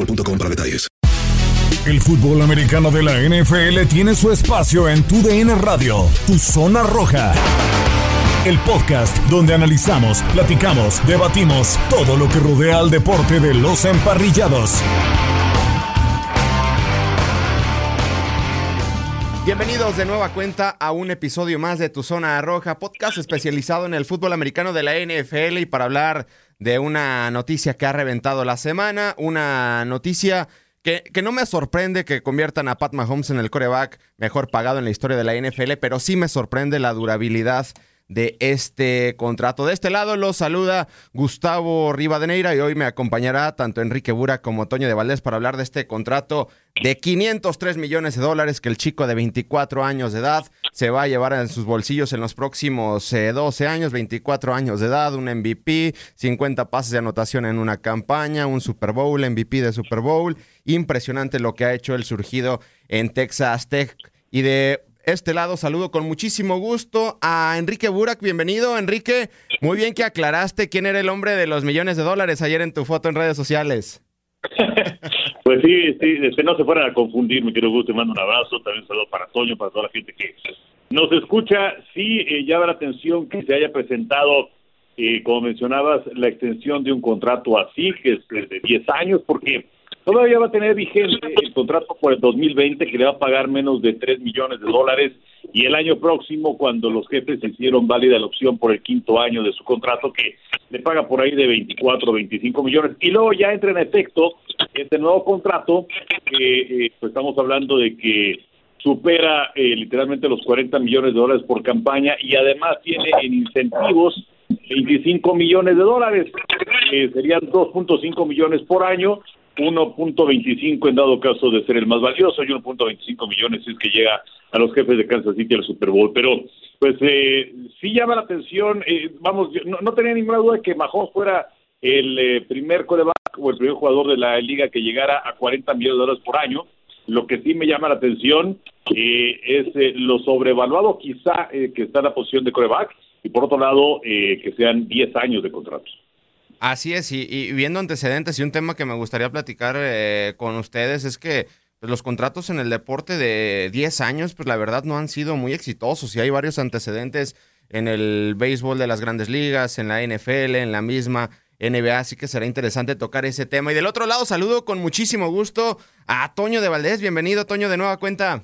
boostmobile.com para detalles. El fútbol americano de la NFL tiene su espacio en Tu DN Radio, Tu Zona Roja. El podcast donde analizamos, platicamos, debatimos todo lo que rodea al deporte de los emparrillados. Bienvenidos de nueva cuenta a un episodio más de Tu Zona Roja, podcast especializado en el fútbol americano de la NFL y para hablar de una noticia que ha reventado la semana, una noticia que, que, no me sorprende que conviertan a Pat Mahomes en el coreback mejor pagado en la historia de la NFL, pero sí me sorprende la durabilidad de este contrato. De este lado los saluda Gustavo Rivadeneira y hoy me acompañará tanto Enrique Bura como Toño de Valdés para hablar de este contrato de 503 millones de dólares que el chico de 24 años de edad se va a llevar en sus bolsillos en los próximos 12 años, 24 años de edad, un MVP, 50 pases de anotación en una campaña, un Super Bowl, MVP de Super Bowl. Impresionante lo que ha hecho el surgido en Texas Tech. Y de este lado saludo con muchísimo gusto a Enrique Burak. Bienvenido, Enrique. Muy bien que aclaraste quién era el hombre de los millones de dólares ayer en tu foto en redes sociales. pues sí, sí, este, no se fueran a confundir, mi querido Gusto, te mando un abrazo, también saludo para Toño, para toda la gente que nos escucha. Sí, eh, llama la atención que se haya presentado, eh, como mencionabas, la extensión de un contrato así, que es de 10 años, porque todavía va a tener vigente el contrato por el 2020 que le va a pagar menos de 3 millones de dólares y el año próximo cuando los jefes hicieron válida la opción por el quinto año de su contrato que le paga por ahí de 24 o 25 millones. Y luego ya entra en efecto este nuevo contrato que eh, pues estamos hablando de que supera eh, literalmente los 40 millones de dólares por campaña y además tiene en incentivos 25 millones de dólares, eh, serían 2.5 millones por año 1.25 en dado caso de ser el más valioso y 1.25 millones si es que llega a los jefes de Kansas City al Super Bowl. Pero, pues, eh, sí llama la atención. Eh, vamos, no, tenía ninguna duda de que Mahomes fuera el eh, primer coreback o el primer jugador de la liga que llegara a 40 millones de dólares por año. Lo que sí me llama la atención es lo sobrevaluado quizá que está en la posición de coreback y por otro lado que sean 10 años de contratos. Así es, y, viendo antecedentes y un tema que me gustaría platicar eh, con ustedes es que pues, los contratos en el deporte de 10 años, pues la verdad no han sido muy exitosos y hay varios antecedentes en el béisbol de las grandes ligas, en la NFL, en la misma NBA, así que será interesante tocar ese tema. Y del otro lado, saludo con muchísimo gusto a Toño de Valdés. Bienvenido, Toño, de nueva cuenta.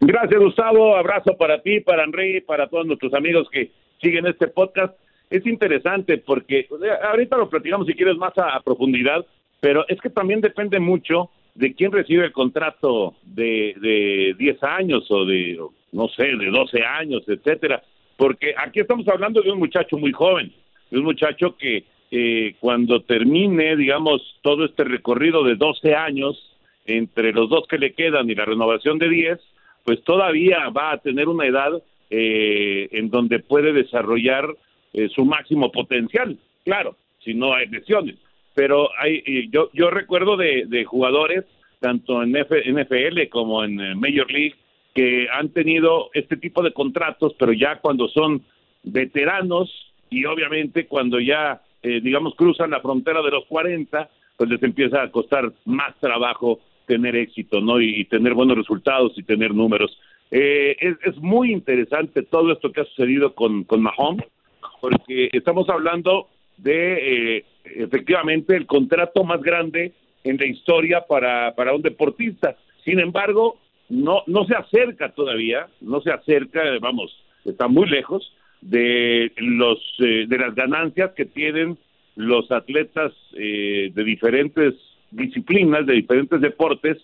Gracias, Gustavo. Abrazo para ti, para Henry, para todos nuestros amigos que siguen este podcast es interesante porque ahorita lo platicamos si quieres más a, profundidad, pero es que también depende mucho de quién recibe el contrato de, de 10 años o de, no sé, de 12 años, etcétera. Porque aquí estamos hablando de un muchacho muy joven, de un muchacho que eh, cuando termine, digamos, todo este recorrido de 12 años, entre los dos que le quedan y la renovación de 10, pues todavía va a tener una edad eh, en donde puede desarrollar eh, su máximo potencial, claro, si no hay lesiones. Pero hay, yo, yo recuerdo de, de jugadores, tanto en NFL como en Major League, que han tenido este tipo de contratos, pero ya cuando son veteranos y obviamente cuando ya, eh, digamos, cruzan la frontera de los 40, pues les empieza a costar más trabajo tener éxito, ¿no? Y, tener buenos resultados y tener números. Eh, es, muy interesante todo esto que ha sucedido con, con Mahomes, porque estamos hablando de eh, efectivamente el contrato más grande en la historia para, para un deportista. Sin embargo, no, no se acerca todavía, no se acerca, vamos, está muy lejos de los eh, de las ganancias que tienen los atletas eh, de diferentes disciplinas, de diferentes deportes,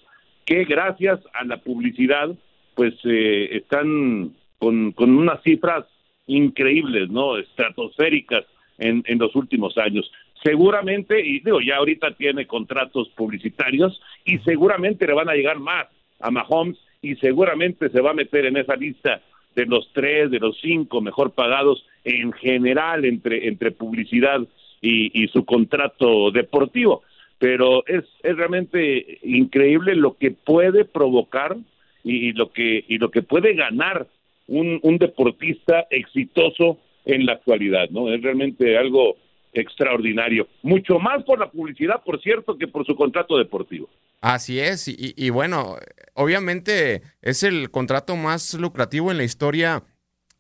que gracias a la publicidad, pues eh, están con, con unas cifras increíbles, ¿no? Estratosféricas en, en los últimos años. Seguramente, y digo, ya ahorita tiene contratos publicitarios y seguramente le van a llegar más a Mahomes y seguramente se va a meter en esa lista de los tres, de los cinco mejor pagados en general entre, entre publicidad y, su contrato deportivo. Pero es, es realmente increíble lo que puede provocar y, lo que y lo que puede ganar un, un deportista exitoso en la actualidad, ¿no? Es realmente algo extraordinario. Mucho más por la publicidad, por cierto, que por su contrato deportivo. Así es, y, bueno, obviamente es el contrato más lucrativo en la historia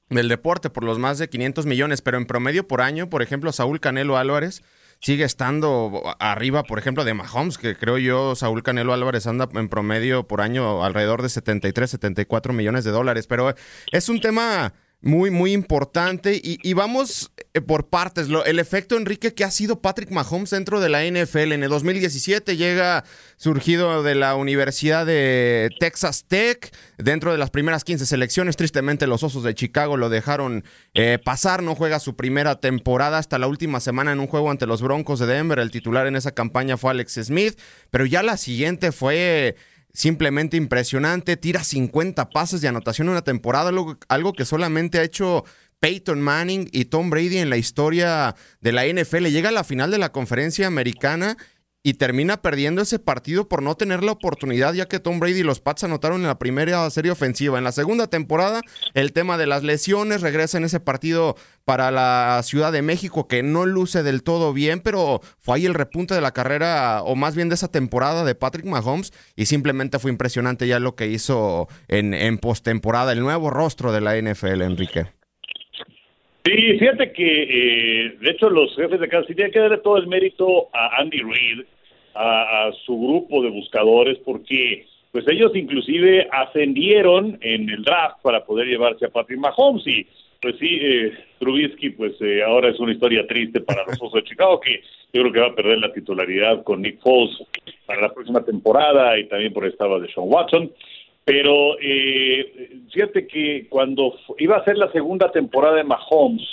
del deporte por los más de 500 millones, pero en promedio por año, por ejemplo, Saúl Canelo Álvarez sigue estando arriba, por ejemplo, de Mahomes, que creo yo, Saúl Canelo Álvarez anda en promedio por año alrededor de 73, 74 millones de dólares, pero es un tema muy, muy importante. Y, vamos eh, por partes. el efecto, Enrique, que ha sido Patrick Mahomes dentro de la NFL. En el 2017 llega surgido de la Universidad de Texas Tech. Dentro de las primeras 15 selecciones, tristemente los Osos de Chicago lo dejaron eh, pasar. No juega su primera temporada hasta la última semana en un juego ante los Broncos de Denver. El titular en esa campaña fue Alex Smith. Pero ya la siguiente fue simplemente impresionante, tira 50 pases de anotación en una temporada, algo, algo, que solamente ha hecho Peyton Manning y Tom Brady en la historia de la NFL. Llega a la final de la conferencia americana y termina perdiendo ese partido por no tener la oportunidad, ya que Tom Brady y los Pats anotaron en la primera serie ofensiva. En la segunda temporada, el tema de las lesiones regresa en ese partido para la Ciudad de México, que no luce del todo bien, pero fue ahí el repunte de la carrera, o más bien de esa temporada de Patrick Mahomes, y simplemente fue impresionante ya lo que hizo en, en postemporada, el nuevo rostro de la NFL, Enrique. Sí, fíjate que, eh, de hecho, los jefes de City tienen que darle todo el mérito a Andy Reid, a, su grupo de buscadores, porque pues ellos inclusive ascendieron en el draft para poder llevarse a Patrick Mahomes y pues sí, eh, Trubisky pues eh, ahora es una historia triste para los Osos de Chicago que yo creo que va a perder la titularidad con Nick Foles para la próxima temporada y también por estaba de Sean Watson. Pero eh, fíjate que cuando iba a ser la segunda temporada de Mahomes,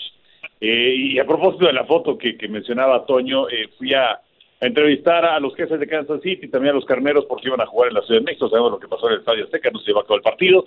eh, y a propósito de la foto que, mencionaba Toño, eh, fui a, entrevistar a los jefes de Kansas City y también a los carneros porque iban a jugar en la Ciudad de México. Sabemos lo que pasó en el Estadio Azteca, no se llevó a cabo el partido.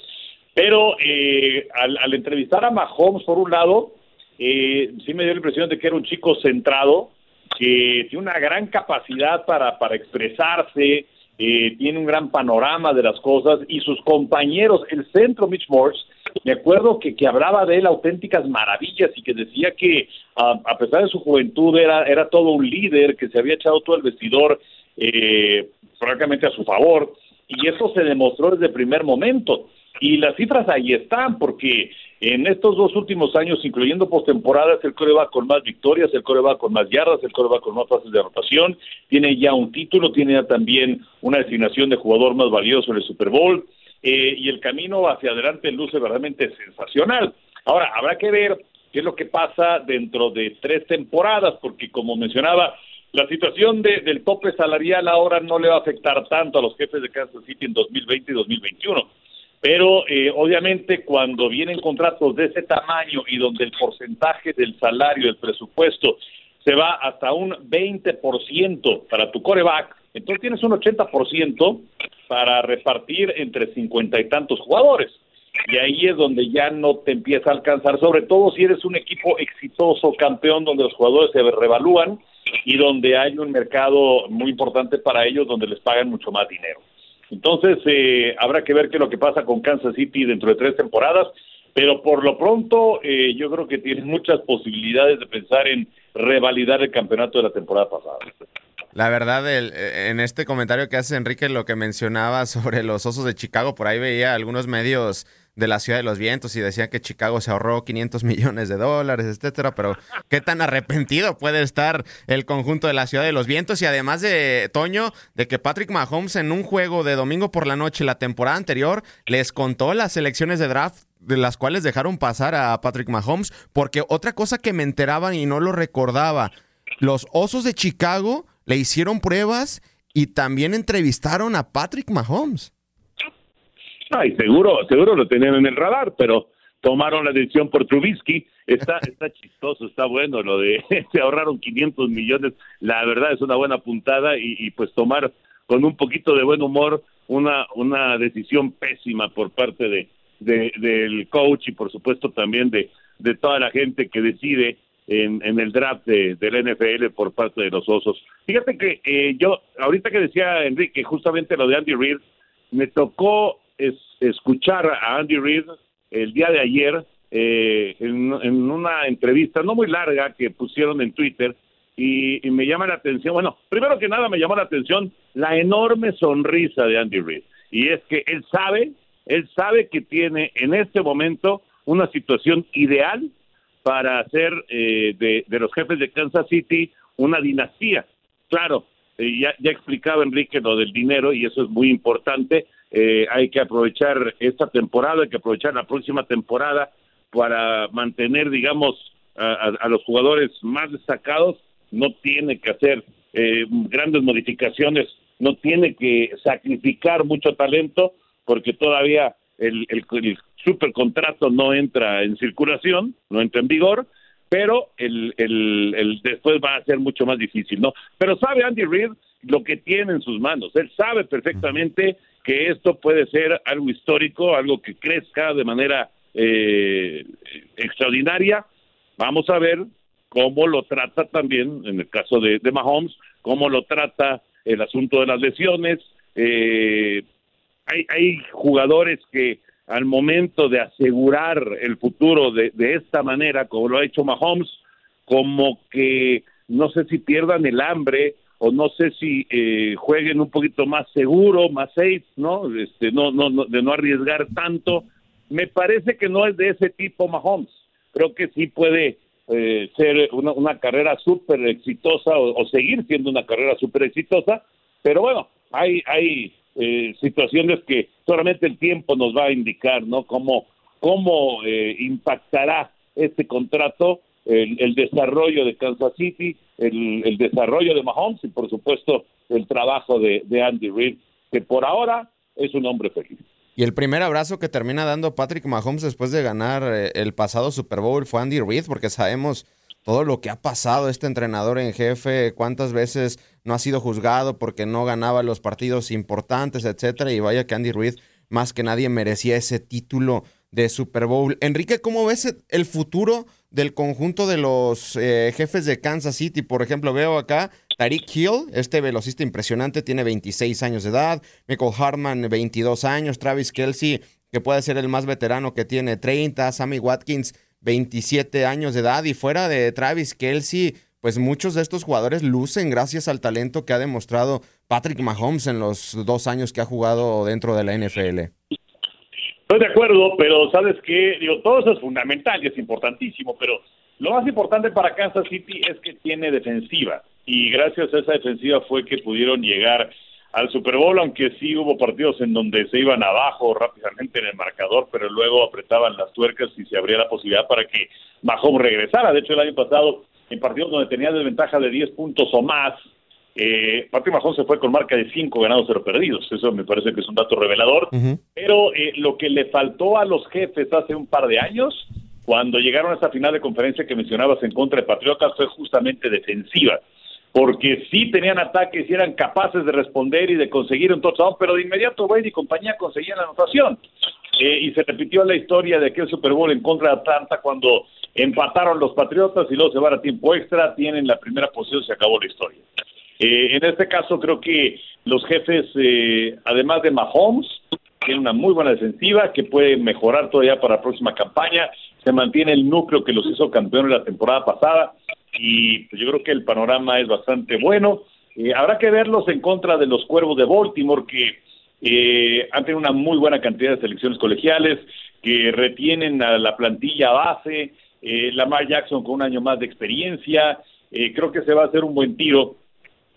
Pero eh, al, entrevistar a Mahomes, por un lado, eh, sí me dio la impresión de que era un chico centrado, que tiene una gran capacidad para, para expresarse, eh, tiene un gran panorama de las cosas y sus compañeros, el centro Mitch Morse, me acuerdo que, que hablaba de él auténticas maravillas y que decía que a pesar de su juventud era, era todo un líder, que se había echado todo el vestidor eh, francamente a su favor y eso se demostró desde el primer momento. Y las cifras ahí están, porque en estos dos últimos años, incluyendo postemporadas, el va con más victorias, el va con más yardas, el va con más fases de rotación, tiene ya un título, tiene ya también una designación de jugador más valioso en el Super Bowl, eh, y el camino hacia adelante luce verdaderamente sensacional. Ahora, habrá que ver qué es lo que pasa dentro de tres temporadas, porque como mencionaba, la situación de, del tope salarial ahora no le va a afectar tanto a los jefes de Kansas City en 2020 y 2021 pero eh, obviamente cuando vienen contratos de ese tamaño y donde el porcentaje del salario, del presupuesto, se va hasta un 20% para tu coreback, entonces tienes un 80% para repartir entre cincuenta y tantos jugadores. Y ahí es donde ya no te empieza a alcanzar, sobre todo si eres un equipo exitoso, campeón, donde los jugadores se revalúan y donde hay un mercado muy importante para ellos, donde les pagan mucho más dinero. Entonces, eh, habrá que ver qué es lo que pasa con Kansas City dentro de tres temporadas, pero por lo pronto eh, yo creo que tienen muchas posibilidades de pensar en revalidar el campeonato de la temporada pasada. La verdad, el, en este comentario que hace Enrique, lo que mencionaba sobre los Osos de Chicago, por ahí veía algunos medios de la Ciudad de los Vientos y decían que Chicago se ahorró 500 millones de dólares, etcétera, pero qué tan arrepentido puede estar el conjunto de la Ciudad de los Vientos. Y además de Toño, de que Patrick Mahomes en un juego de domingo por la noche la temporada anterior les contó las elecciones de draft de las cuales dejaron pasar a Patrick Mahomes, porque otra cosa que me enteraban y no lo recordaba, los Osos de Chicago le hicieron pruebas y también entrevistaron a Patrick Mahomes. Ay, seguro, seguro lo tenían en el radar, pero tomaron la decisión por Trubisky. Está, está chistoso, está bueno lo de se ahorraron 500 millones. La verdad es una buena puntada y, pues tomar con un poquito de buen humor una una decisión pésima por parte de, del coach y por supuesto también de de toda la gente que decide en, el draft de, del NFL por parte de los Osos. Fíjate que eh, yo, ahorita que decía Enrique, justamente lo de Andy Reid, me tocó es, escuchar a Andy Reid el día de ayer eh, en, en, una entrevista no muy larga que pusieron en Twitter y, y, me llama la atención, bueno, primero que nada me llamó la atención la enorme sonrisa de Andy Reid y es que él sabe, él sabe que tiene en este momento una situación ideal para hacer eh, de, los jefes de Kansas City una dinastía. Claro, eh, ya, explicaba Enrique lo del dinero y eso es muy importante. Eh, hay que aprovechar esta temporada, hay que aprovechar la próxima temporada para mantener, digamos, a, a los jugadores más destacados. No tiene que hacer eh, grandes modificaciones, no tiene que sacrificar mucho talento porque todavía el, el, el super contrato no entra en circulación, no entra en vigor, pero el, el, el, después va a ser mucho más difícil, ¿no? Pero sabe Andy Reid lo que tiene en sus manos, él sabe perfectamente que esto puede ser algo histórico, algo que crezca de manera eh, extraordinaria. Vamos a ver cómo lo trata también, en el caso de, de Mahomes, cómo lo trata el asunto de las lesiones. Eh, hay, hay jugadores que al momento de asegurar el futuro de, de, esta manera, como lo ha hecho Mahomes, como que no sé si pierdan el hambre o no sé si eh, jueguen un poquito más seguro, más safe, ¿no? Este, no, no, no, de no arriesgar tanto. Me parece que no es de ese tipo Mahomes. Creo que sí puede eh, ser una, una carrera súper exitosa o, seguir siendo una carrera súper exitosa, pero bueno, hay, hay eh, situaciones que solamente el tiempo nos va a indicar, ¿no? Cómo, cómo eh, impactará este contrato, el, el, desarrollo de Kansas City, el, desarrollo de Mahomes y por supuesto el trabajo de, de Andy Reid, que por ahora es un hombre feliz. Y el primer abrazo que termina dando Patrick Mahomes después de ganar eh, el pasado Super Bowl fue Andy Reid, porque sabemos todo lo que ha pasado este entrenador en jefe, cuántas veces no ha sido juzgado porque no ganaba los partidos importantes, etcétera, y vaya que Andy Reid más que nadie merecía ese título de Super Bowl. Enrique, ¿cómo ves el futuro del conjunto de los eh, jefes de Kansas City? Por ejemplo, veo acá Tariq Hill, este velocista impresionante, tiene 26 años de edad, Michael Hartman 22 años, Travis Kelsey, que puede ser el más veterano que tiene 30, Sammy Watkins 27 años de edad y fuera de Travis Kelsey, pues muchos de estos jugadores lucen gracias al talento que ha demostrado Patrick Mahomes en los dos años que ha jugado dentro de la NFL. Estoy de acuerdo, pero sabes que digo todo eso es fundamental y es importantísimo, pero lo más importante para Kansas City es que tiene defensiva y gracias a esa defensiva fue que pudieron llegar al Super Bowl, aunque sí hubo partidos en donde se iban abajo rápidamente en el marcador, pero luego apretaban las tuercas y se abría la posibilidad para que Mahomes regresara. De hecho, el año pasado, en partidos donde tenía desventaja de 10 puntos o más, eh, Patrick Mahomes se fue con marca de 5 ganados, 0 perdidos. Eso me parece que es un dato revelador. Uh -huh. Pero eh, lo que le faltó a los jefes hace un par de años cuando llegaron a esa final de conferencia que mencionabas en contra de Patriotas fue justamente defensiva, porque sí tenían ataques y eran capaces de responder y de conseguir un touchdown, pero de inmediato Brady y compañía conseguían la anotación. Eh, y se repitió la historia de aquel Super Bowl en contra de Atlanta cuando empataron los Patriotas y luego se van a tiempo extra, tienen la primera posición, se acabó la historia. Eh, en este caso creo que los jefes, eh, además de Mahomes, tienen una muy buena defensiva que puede mejorar todavía para la próxima campaña. Se mantiene el núcleo que los hizo campeones la temporada pasada y pues, yo creo que el panorama es bastante bueno. Eh, habrá que verlos en contra de los Cuervos de Baltimore que eh, han tenido una muy buena cantidad de selecciones colegiales, que retienen a la plantilla base, eh, Lamar Jackson con un año más de experiencia. Eh, creo que se va a hacer un buen tiro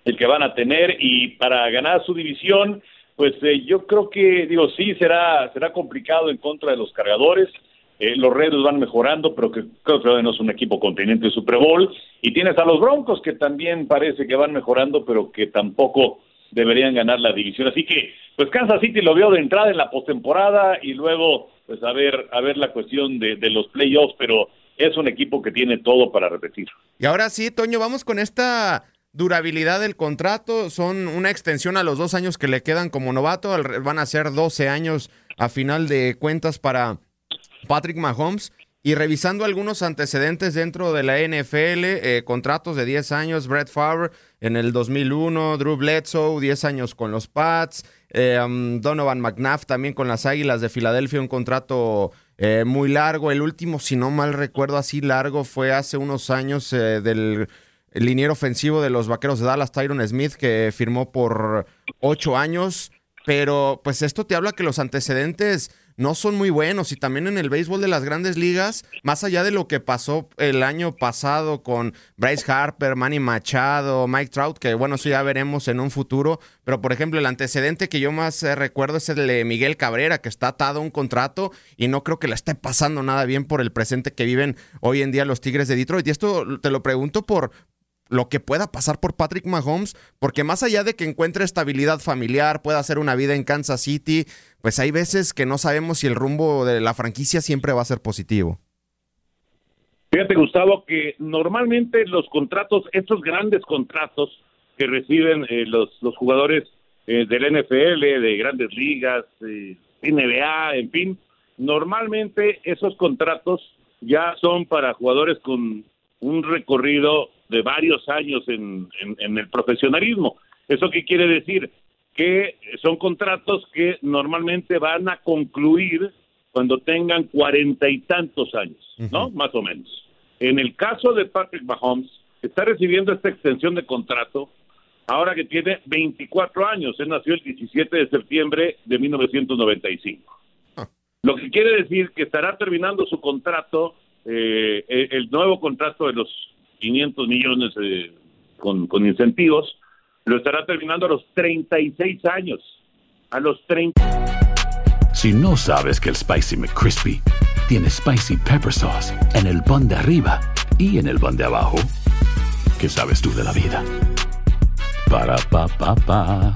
el que van a tener y para ganar su división, pues eh, yo creo que, digo, sí, será, será complicado en contra de los cargadores. Eh, los Reds van mejorando, pero que, creo que no es un equipo continente de Super Bowl. Y tienes a los Broncos que también parece que van mejorando, pero que tampoco deberían ganar la división. Así que, pues Kansas City lo veo de entrada en la postemporada y luego, pues a ver, a ver la cuestión de, de los playoffs, pero es un equipo que tiene todo para repetir. Y ahora sí, Toño, vamos con esta durabilidad del contrato. Son una extensión a los dos años que le quedan como novato. Van a ser 12 años a final de cuentas para Patrick Mahomes. Y revisando algunos antecedentes dentro de la NFL, eh, contratos de 10 años, Brett Favre en el 2001, Drew Bledsoe, 10 años con los Pats, eh, um, Donovan McNabb también con las Águilas de Filadelfia, un contrato eh, muy largo. El último, si no mal recuerdo, así largo fue hace unos años del liniero ofensivo de los Vaqueros de Dallas, Tyron Smith, que firmó por ocho años. Pero pues esto te habla que los antecedentes no son muy buenos y también en el béisbol de las grandes ligas, más allá de lo que pasó el año pasado con Bryce Harper, Manny Machado, Mike Trout, que bueno, eso ya veremos en un futuro, pero por ejemplo el antecedente que yo más eh, recuerdo es el de Miguel Cabrera, que está atado a un contrato y no creo que le esté pasando nada bien por el presente que viven hoy en día los Tigres de Detroit. Y esto te lo pregunto por, lo que pueda pasar por Patrick Mahomes, porque más allá de que encuentre estabilidad familiar, pueda hacer una vida en Kansas City, pues hay veces que no sabemos si el rumbo de la franquicia siempre va a ser positivo. Fíjate, Gustavo, que normalmente los contratos, estos grandes contratos que reciben eh, los, los jugadores eh, del NFL, de grandes ligas, eh, NBA, en fin, normalmente esos contratos ya son para jugadores con un recorrido de varios años en, en, el profesionalismo. ¿Eso qué quiere decir? Que son contratos que normalmente van a concluir cuando tengan cuarenta y tantos años, ¿no? Más o menos. En el caso de Patrick Mahomes, está recibiendo esta extensión de contrato ahora que tiene 24 años. Él nació el 17 de septiembre de 1995. Ah. Lo que quiere decir que estará terminando su contrato, eh, el nuevo contrato de los 500 millones eh, con, con incentivos, lo estará terminando a los 36 años. A los 30. Si no sabes que el Spicy McCrispy tiene Spicy Pepper Sauce en el pan de arriba y en el pan de abajo, ¿qué sabes tú de la vida? Para, pa, pa, pa